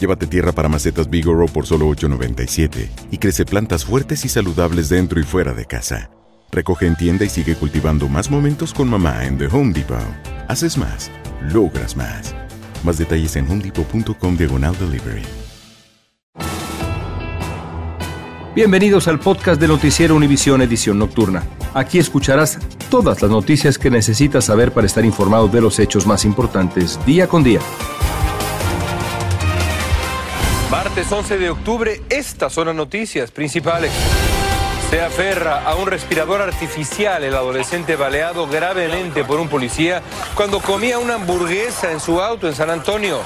Llévate tierra para macetas Bigoro por solo $8.97 y crece plantas fuertes y saludables dentro y fuera de casa. Recoge en tienda y sigue cultivando más momentos con mamá en The Home Depot. Haces más, logras más. Más detalles en homedepot.com diagonal delivery. Bienvenidos al podcast de Noticiero Univisión Edición Nocturna. Aquí escucharás todas las noticias que necesitas saber para estar informado de los hechos más importantes día con día. Martes 11 de octubre, estas son las noticias principales. Se aferra a un respirador artificial el adolescente baleado gravemente por un policía cuando comía una hamburguesa en su auto en San Antonio.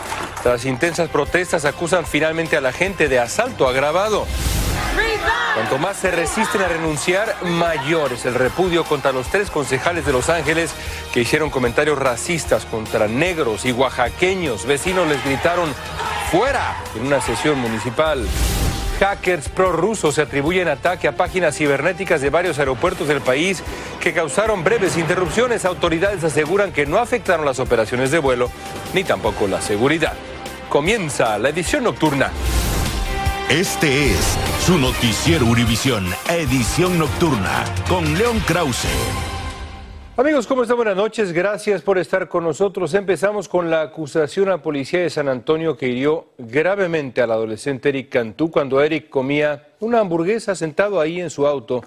Tras intensas protestas acusan finalmente a la gente de asalto agravado. Cuanto más se resisten a renunciar, mayor es el repudio contra los tres concejales de Los Ángeles que hicieron comentarios racistas contra negros y oaxaqueños. Vecinos les gritaron fuera en una sesión municipal. Hackers prorrusos se atribuyen ataque a páginas cibernéticas de varios aeropuertos del país que causaron breves interrupciones. Autoridades aseguran que no afectaron las operaciones de vuelo ni tampoco la seguridad. Comienza la edición nocturna. Este es su noticiero Univisión, edición nocturna, con León Krause. Amigos, ¿cómo están? Buenas noches. Gracias por estar con nosotros. Empezamos con la acusación a policía de San Antonio que hirió gravemente al adolescente Eric Cantú cuando Eric comía una hamburguesa sentado ahí en su auto.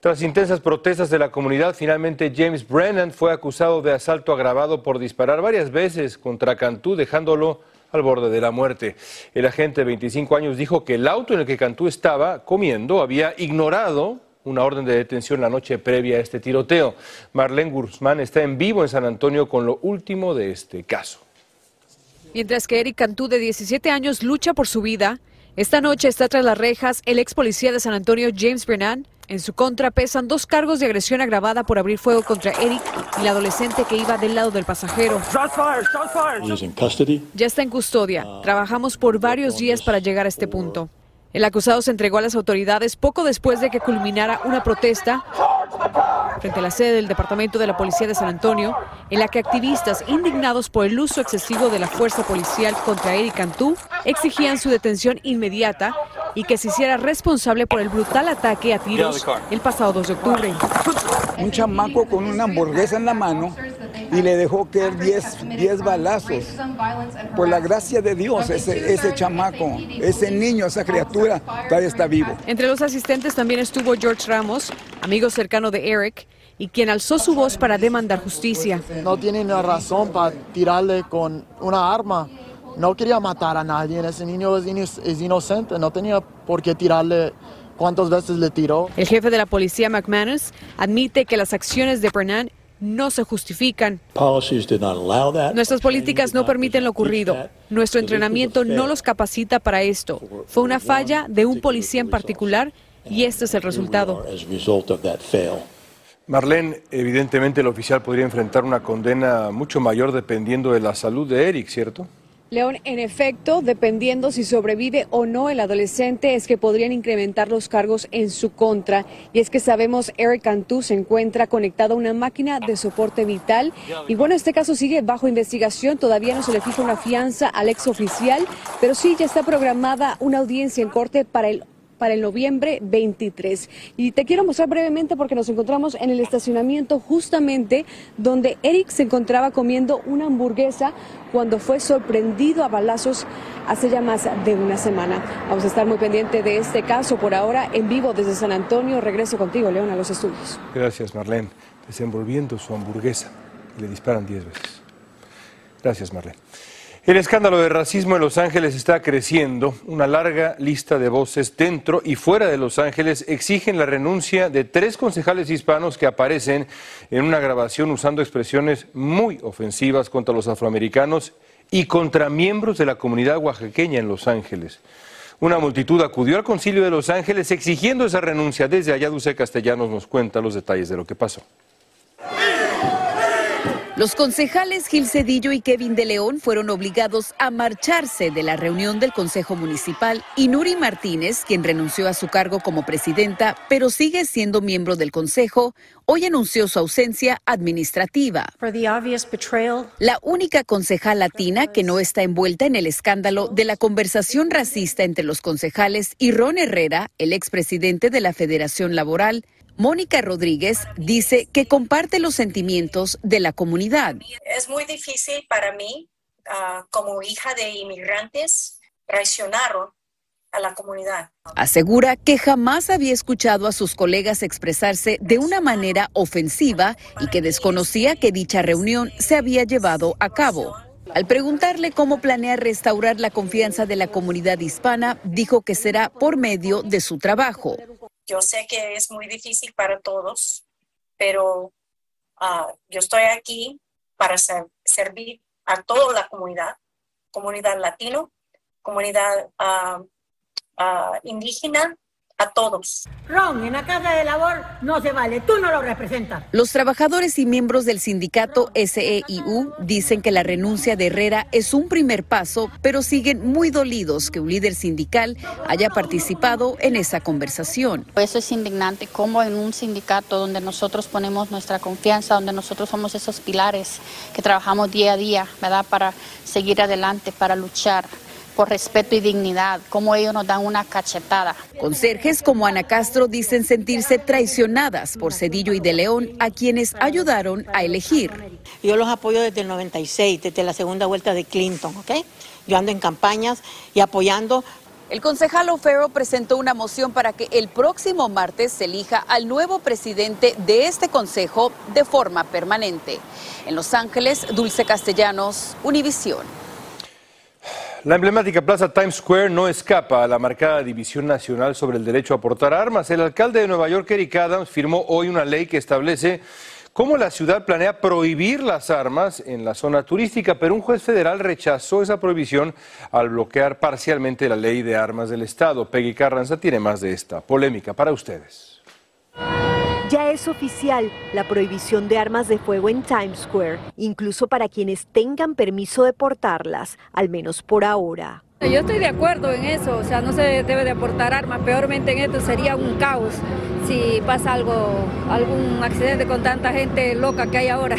Tras intensas protestas de la comunidad, finalmente James Brennan fue acusado de asalto agravado por disparar varias veces contra Cantú, dejándolo al borde de la muerte. El agente de 25 años dijo que el auto en el que Cantú estaba comiendo había ignorado una orden de detención la noche previa a este tiroteo. Marlene Guzmán está en vivo en San Antonio con lo último de este caso. Mientras que Eric Cantú, de 17 años, lucha por su vida, esta noche está tras las rejas el ex policía de San Antonio, James Brennan. En su contra pesan dos cargos de agresión agravada por abrir fuego contra Eric y la adolescente que iba del lado del pasajero. Ya está en custodia. Trabajamos por varios días para llegar a este punto. El acusado se entregó a las autoridades poco después de que culminara una protesta frente a la sede del Departamento de la Policía de San Antonio, en la que activistas indignados por el uso excesivo de la fuerza policial contra Eric Cantú exigían su detención inmediata y que se hiciera responsable por el brutal ataque a tiros el pasado 2 de octubre. Un chamaco con una hamburguesa en la mano y le dejó caer 10, 10 balazos. Por la gracia de Dios, ese, ese chamaco, ese niño, esa criatura, todavía está vivo. Entre los asistentes también estuvo George Ramos, amigo cercano de Eric, y quien alzó su voz para demandar justicia. No tiene ni razón para tirarle con una arma. No quería matar a nadie. Ese niño es inocente. No tenía por qué tirarle cuántas veces le tiró. El jefe de la policía, McManus, admite que las acciones de Brennan no se justifican. Nuestras políticas no permiten lo ocurrido. Nuestro entrenamiento no los capacita para esto. Fue una falla de un policía en particular y este es el resultado. Marlene, evidentemente el oficial podría enfrentar una condena mucho mayor dependiendo de la salud de Eric, ¿cierto? León, en efecto, dependiendo si sobrevive o no el adolescente, es que podrían incrementar los cargos en su contra. Y es que sabemos, Eric Cantú se encuentra conectado a una máquina de soporte vital. Y bueno, este caso sigue bajo investigación. Todavía no se le fija una fianza al ex oficial, pero sí ya está programada una audiencia en corte para el para el noviembre 23. Y te quiero mostrar brevemente porque nos encontramos en el estacionamiento justamente donde Eric se encontraba comiendo una hamburguesa cuando fue sorprendido a balazos hace ya más de una semana. Vamos a estar muy pendiente de este caso por ahora en vivo desde San Antonio. Regreso contigo, León, a los estudios. Gracias, Marlene. Desenvolviendo su hamburguesa le disparan 10 veces. Gracias, Marlene. El escándalo de racismo en Los Ángeles está creciendo. Una larga lista de voces dentro y fuera de Los Ángeles exigen la renuncia de tres concejales hispanos que aparecen en una grabación usando expresiones muy ofensivas contra los afroamericanos y contra miembros de la comunidad oaxaqueña en Los Ángeles. Una multitud acudió al concilio de Los Ángeles exigiendo esa renuncia. Desde allá, Dulce Castellanos nos cuenta los detalles de lo que pasó. Los concejales Gil Cedillo y Kevin de León fueron obligados a marcharse de la reunión del Consejo Municipal y Nuri Martínez, quien renunció a su cargo como presidenta, pero sigue siendo miembro del Consejo, hoy anunció su ausencia administrativa. La única concejal latina que no está envuelta en el escándalo de la conversación racista entre los concejales y Ron Herrera, el expresidente de la Federación Laboral, Mónica Rodríguez dice que comparte los sentimientos de la comunidad. Es muy difícil para mí, ah, como hija de inmigrantes, traicionar a la comunidad. Asegura que jamás había escuchado a sus colegas expresarse de una manera ofensiva y que desconocía que dicha reunión se había llevado a cabo. Al preguntarle cómo planea restaurar la confianza de la comunidad hispana, dijo que será por medio de su trabajo. Yo sé que es muy difícil para todos, pero ah, yo estoy aquí para servir a toda la comunidad, comunidad latino, comunidad ah, ah, indígena, a todos. Ron, en la casa de labor no se vale, tú no lo representas. Los trabajadores y miembros del sindicato SEIU dicen que la renuncia de Herrera es un primer paso, pero siguen muy dolidos que un líder sindical haya participado en esa conversación. Eso es indignante, como en un sindicato donde nosotros ponemos nuestra confianza, donde nosotros somos esos pilares que trabajamos día a día, ¿verdad? Para seguir adelante, para luchar por respeto y dignidad, como ellos nos dan una cachetada. Conserjes como Ana Castro dicen sentirse traicionadas por Cedillo y de León, a quienes ayudaron a elegir. Yo los apoyo desde el 96, desde la segunda vuelta de Clinton, ¿ok? Yo ando en campañas y apoyando el concejal O'Farrell presentó una moción para que el próximo martes se elija al nuevo presidente de este consejo de forma permanente. En Los Ángeles, Dulce Castellanos, Univisión. La emblemática plaza Times Square no escapa a la marcada división nacional sobre el derecho a portar armas. El alcalde de Nueva York, Eric Adams, firmó hoy una ley que establece cómo la ciudad planea prohibir las armas en la zona turística, pero un juez federal rechazó esa prohibición al bloquear parcialmente la ley de armas del Estado. Peggy Carranza tiene más de esta polémica para ustedes. Ya es oficial la prohibición de armas de fuego en Times Square, incluso para quienes tengan permiso de portarlas, al menos por ahora. Yo estoy de acuerdo en eso, o sea, no se debe de aportar armas, peormente en esto sería un caos si pasa algo, algún accidente con tanta gente loca que hay ahora.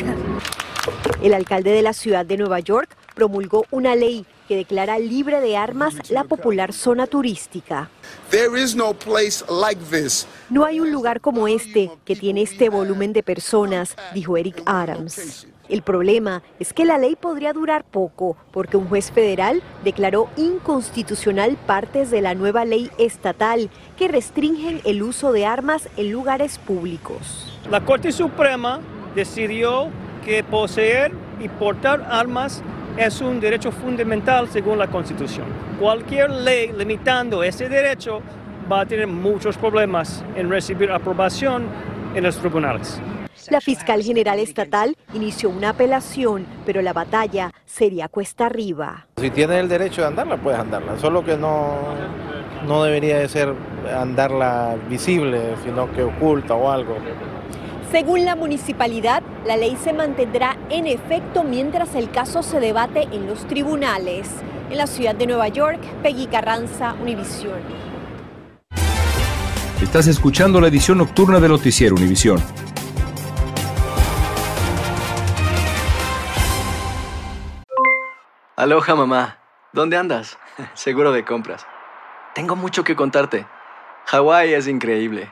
El alcalde de la ciudad de Nueva York promulgó una ley que declara libre de armas la popular zona turística. No hay un lugar como este que tiene este volumen de personas, dijo Eric Adams. El problema es que la ley podría durar poco porque un juez federal declaró inconstitucional partes de la nueva ley estatal que restringen el uso de armas en lugares públicos. La Corte Suprema decidió que poseer y portar armas es un derecho fundamental según la Constitución. Cualquier ley limitando ese derecho va a tener muchos problemas en recibir aprobación en los tribunales. La fiscal general estatal inició una apelación, pero la batalla sería cuesta arriba. Si tienes el derecho de andarla, puedes andarla, solo que no, no debería de ser andarla visible, sino que oculta o algo. Según la municipalidad, la ley se mantendrá en efecto mientras el caso se debate en los tribunales. En la ciudad de Nueva York, Peggy Carranza, Univisión. Estás escuchando la edición nocturna de Noticiero Univisión. Aloha mamá, ¿dónde andas? Seguro de compras. Tengo mucho que contarte. Hawái es increíble.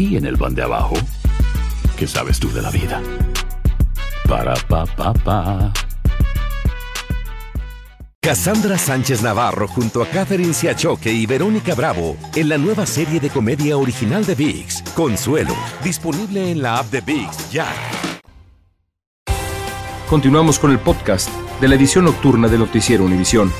y en el pan de abajo, ¿qué sabes tú de la vida? Para, pa, pa, pa. Cassandra Sánchez Navarro junto a Catherine Siachoque y Verónica Bravo en la nueva serie de comedia original de VIX, Consuelo, disponible en la app de VIX ya. Continuamos con el podcast de la edición nocturna de Noticiero Univisión.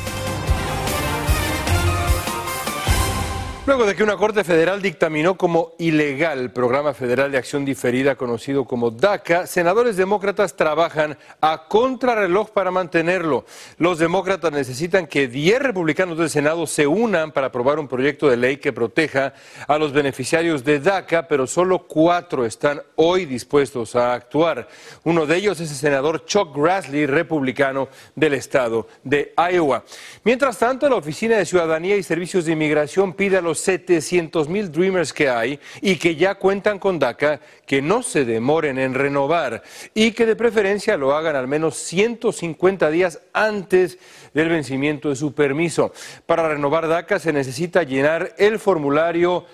Luego de que una Corte Federal dictaminó como ilegal el Programa Federal de Acción Diferida conocido como DACA, senadores demócratas trabajan a contrarreloj para mantenerlo. Los demócratas necesitan que 10 republicanos del Senado se unan para aprobar un proyecto de ley que proteja a los beneficiarios de DACA, pero solo cuatro están hoy dispuestos a actuar. Uno de ellos es el senador Chuck Grassley, republicano del estado de Iowa. Mientras tanto, la Oficina de Ciudadanía y Servicios de Inmigración pide a los 700 mil Dreamers que hay y que ya cuentan con DACA que no se demoren en renovar y que de preferencia lo hagan al menos 150 días antes del vencimiento de su permiso. Para renovar DACA se necesita llenar el formulario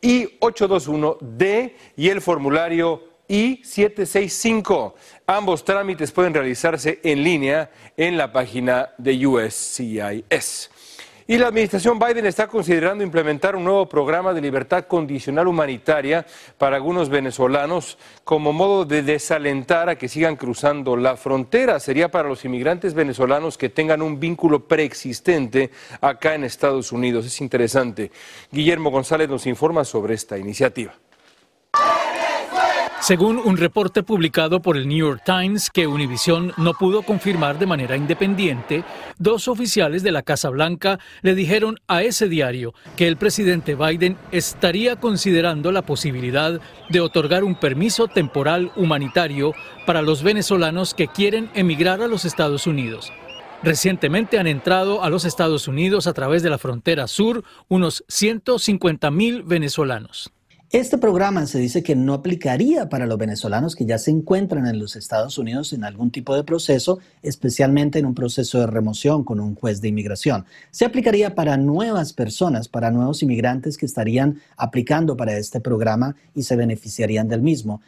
I-821D y el formulario I-765. Ambos trámites pueden realizarse en línea en la página de USCIS. Y la administración Biden está considerando implementar un nuevo programa de libertad condicional humanitaria para algunos venezolanos como modo de desalentar a que sigan cruzando la frontera. Sería para los inmigrantes venezolanos que tengan un vínculo preexistente acá en Estados Unidos. Es interesante. Guillermo González nos informa sobre esta iniciativa. Según un reporte publicado por el New York Times que Univision no pudo confirmar de manera independiente, dos oficiales de la Casa Blanca le dijeron a ese diario que el presidente Biden estaría considerando la posibilidad de otorgar un permiso temporal humanitario para los venezolanos que quieren emigrar a los Estados Unidos. Recientemente han entrado a los Estados Unidos a través de la frontera sur unos 150 mil venezolanos. Este programa se dice que no aplicaría para los venezolanos que ya se encuentran en los Estados Unidos en algún tipo de proceso, especialmente en un proceso de remoción con un juez de inmigración. Se aplicaría para nuevas personas, para nuevos inmigrantes que estarían aplicando para este programa y se beneficiarían del mismo.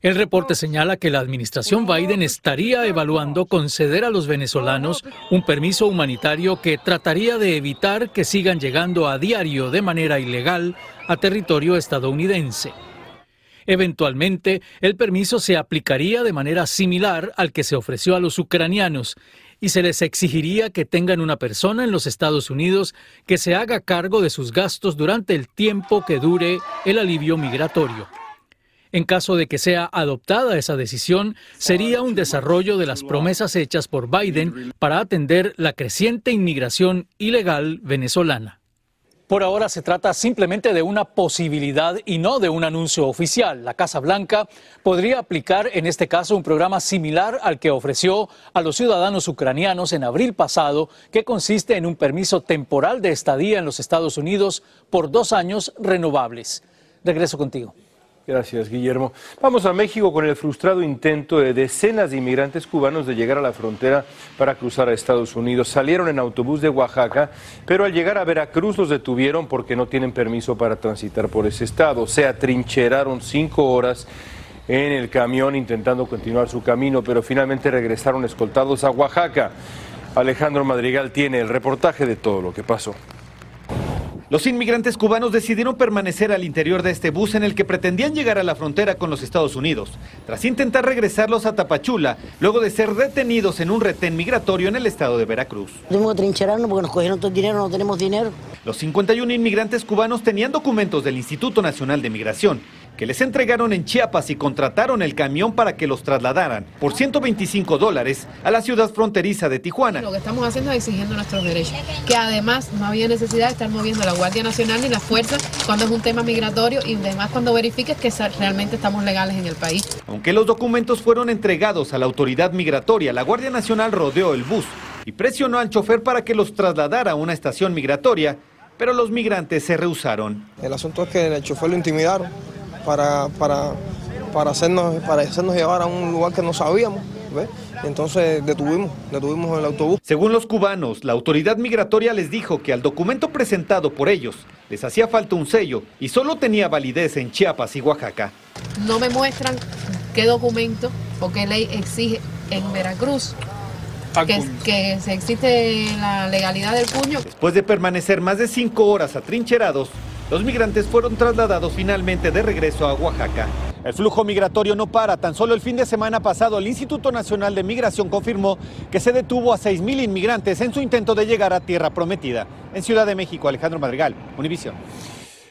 El reporte señala que la administración Biden estaría evaluando conceder a los venezolanos un permiso humanitario que trataría de evitar que sigan llegando a diario de manera ilegal a territorio estadounidense. Eventualmente, el permiso se aplicaría de manera similar al que se ofreció a los ucranianos y se les exigiría que tengan una persona en los Estados Unidos que se haga cargo de sus gastos durante el tiempo que dure el alivio migratorio. En caso de que sea adoptada esa decisión, sería un desarrollo de las promesas hechas por Biden para atender la creciente inmigración ilegal venezolana. Por ahora se trata simplemente de una posibilidad y no de un anuncio oficial. La Casa Blanca podría aplicar en este caso un programa similar al que ofreció a los ciudadanos ucranianos en abril pasado, que consiste en un permiso temporal de estadía en los Estados Unidos por dos años renovables. Regreso contigo. Gracias, Guillermo. Vamos a México con el frustrado intento de decenas de inmigrantes cubanos de llegar a la frontera para cruzar a Estados Unidos. Salieron en autobús de Oaxaca, pero al llegar a Veracruz los detuvieron porque no tienen permiso para transitar por ese estado. Se atrincheraron cinco horas en el camión intentando continuar su camino, pero finalmente regresaron escoltados a Oaxaca. Alejandro Madrigal tiene el reportaje de todo lo que pasó. Los inmigrantes cubanos decidieron permanecer al interior de este bus en el que pretendían llegar a la frontera con los Estados Unidos, tras intentar regresarlos a Tapachula, luego de ser detenidos en un retén migratorio en el estado de Veracruz. Tuvimos que trincherarnos porque nos cogieron todo el dinero, no tenemos dinero. Los 51 inmigrantes cubanos tenían documentos del Instituto Nacional de Migración, que les entregaron en Chiapas y contrataron el camión para que los trasladaran por 125 dólares a la ciudad fronteriza de Tijuana. Lo que estamos haciendo es exigiendo nuestros derechos, que además no había necesidad de estar moviendo la Guardia Nacional ni la fuerza cuando es un tema migratorio y además cuando verifiques que realmente estamos legales en el país. Aunque los documentos fueron entregados a la autoridad migratoria, la Guardia Nacional rodeó el bus y presionó al chofer para que los trasladara a una estación migratoria, pero los migrantes se rehusaron. El asunto es que el chofer lo intimidaron para, para, para, hacernos, para hacernos llevar a un lugar que no sabíamos. Entonces detuvimos, detuvimos el autobús. Según los cubanos, la autoridad migratoria les dijo que al documento presentado por ellos les hacía falta un sello y solo tenía validez en Chiapas y Oaxaca. No me muestran qué documento o qué ley exige en Veracruz que, que, se existe la legalidad del puño. Después de permanecer más de cinco horas atrincherados, los migrantes fueron trasladados finalmente de regreso a Oaxaca. El flujo migratorio no para. Tan solo el fin de semana pasado, el Instituto Nacional de Migración confirmó que se detuvo a 6.000 inmigrantes en su intento de llegar a tierra prometida. En Ciudad de México, Alejandro Madrigal, Univisión.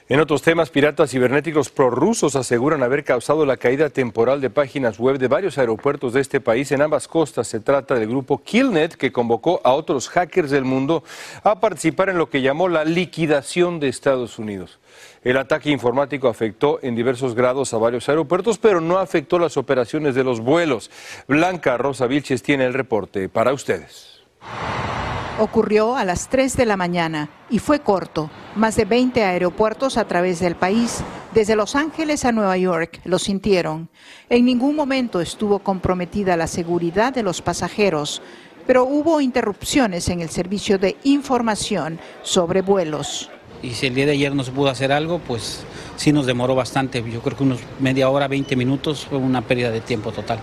En otros temas, piratas cibernéticos prorrusos aseguran haber causado la caída temporal de páginas web de varios aeropuertos de este país en ambas costas. Se trata del grupo Killnet, que convocó a otros hackers del mundo a participar en lo que llamó la liquidación de Estados Unidos. El ataque informático afectó en diversos grados a varios aeropuertos, pero no afectó las operaciones de los vuelos. Blanca Rosa Vilches tiene el reporte para ustedes. Ocurrió a las 3 de la mañana y fue corto. Más de 20 aeropuertos a través del país, desde Los Ángeles a Nueva York, lo sintieron. En ningún momento estuvo comprometida la seguridad de los pasajeros, pero hubo interrupciones en el servicio de información sobre vuelos. Y si el día de ayer no se pudo hacer algo, pues sí nos demoró bastante. Yo creo que unos media hora, 20 minutos fue una pérdida de tiempo total.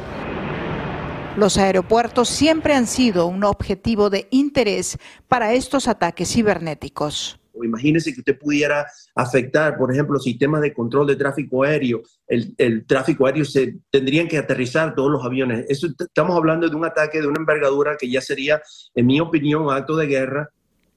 Los aeropuertos siempre han sido un objetivo de interés para estos ataques cibernéticos. Imagínese que usted pudiera afectar, por ejemplo, sistemas de control de tráfico aéreo. El, el, tráfico aéreo se tendrían que aterrizar todos los aviones. Eso, estamos hablando de un ataque de una envergadura que ya sería, en mi opinión, un acto de guerra.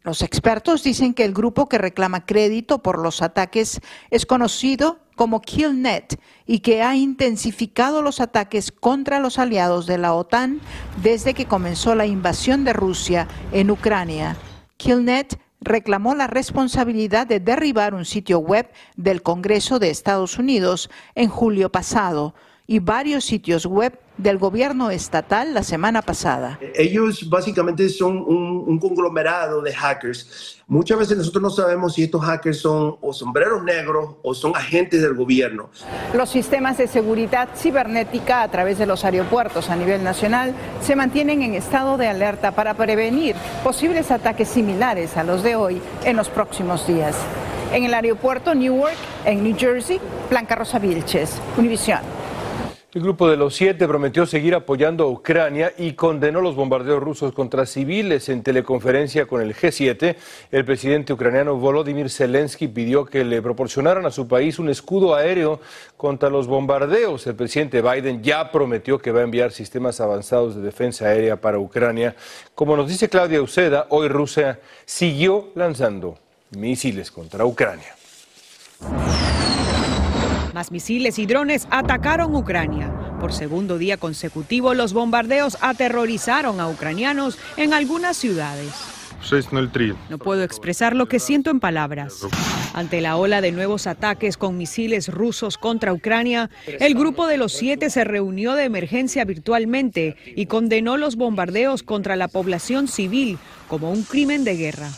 Los expertos dicen que el grupo que reclama crédito por los ataques es conocido como Killnet y que ha intensificado los ataques contra los aliados de la OTAN desde que comenzó la invasión de Rusia en Ucrania. Killnet reclamó la responsabilidad de derribar un sitio web del Congreso de Estados Unidos en julio pasado y varios sitios web del gobierno estatal la semana pasada. Ellos básicamente son un, conglomerado de hackers. Muchas veces nosotros no sabemos si estos hackers son o sombreros negros o son agentes del gobierno. Los sistemas de seguridad cibernética a través de los aeropuertos a nivel nacional se mantienen en estado de alerta para prevenir posibles ataques similares a los de hoy en los próximos días. En el aeropuerto Newark, en New Jersey, Blanca Rosa Vilches, Univisión. El grupo de los siete prometió seguir apoyando a Ucrania y condenó los bombardeos rusos contra civiles. En teleconferencia con el G7, el presidente ucraniano Volodymyr Zelensky pidió que le proporcionaran a su país un escudo aéreo contra los bombardeos. El presidente Biden ya prometió que va a enviar sistemas avanzados de defensa aérea para Ucrania. Como nos dice Claudia Uceda, hoy Rusia siguió lanzando misiles contra Ucrania. Más misiles y drones atacaron Ucrania. Por segundo día consecutivo, los bombardeos aterrorizaron a ucranianos en algunas ciudades. No puedo expresar lo que siento en palabras. Ante la ola de nuevos ataques con misiles rusos contra Ucrania, el grupo de los siete se reunió de emergencia virtualmente y condenó los bombardeos contra la población civil como un crimen de guerra.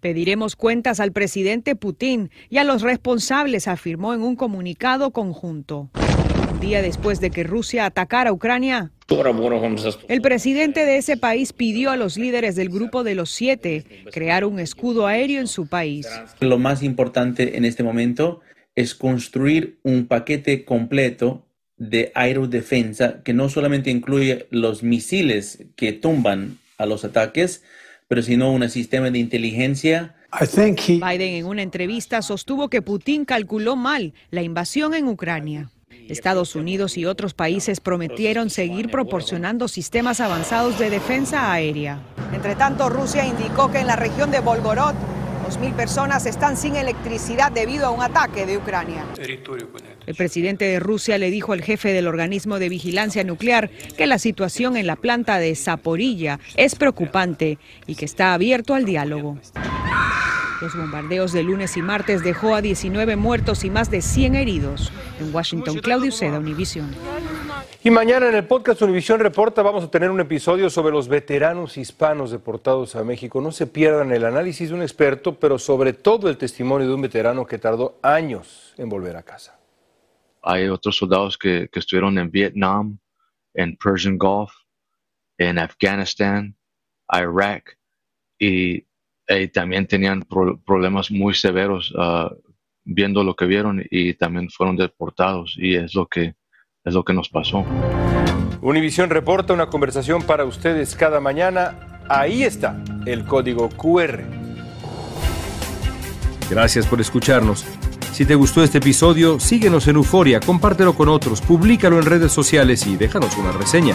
Pediremos cuentas al presidente Putin y a los responsables, afirmó en un comunicado conjunto. Día después de que Rusia atacara a Ucrania, el presidente de ese país pidió a los líderes del grupo de los siete crear un escudo aéreo en su país. Lo más importante en este momento es construir un paquete completo de aerodefensa que no solamente incluye los misiles que tumban a los ataques, pero sino un sistema de inteligencia. Biden en una entrevista sostuvo que Putin calculó mal la invasión en Ucrania. Estados Unidos y otros países prometieron seguir proporcionando sistemas avanzados de defensa aérea. Entre tanto, Rusia indicó que en la región de Volgorod 2.000 personas están sin electricidad debido a un ataque de Ucrania. El presidente de Rusia le dijo al jefe del organismo de vigilancia nuclear que la situación en la planta de Zaporilla es preocupante y que está abierto al diálogo. Los bombardeos de lunes y martes dejó a 19 muertos y más de 100 heridos. En Washington, Claudio Seda, Univision. Y mañana en el podcast Univisión Reporta vamos a tener un episodio sobre los veteranos hispanos deportados a México. No se pierdan el análisis de un experto, pero sobre todo el testimonio de un veterano que tardó años en volver a casa. Hay otros soldados que, que estuvieron en Vietnam, en Persian Gulf, en Afganistán, Irak, y, y también tenían pro- problemas muy severos ah, viendo lo que vieron y también fueron deportados y es lo que es lo que nos pasó. Univisión Reporta, una conversación para ustedes cada mañana. Ahí está el código QR. Gracias por escucharnos. Si te gustó este episodio, síguenos en Euforia, compártelo con otros, públicalo en redes sociales y déjanos una reseña.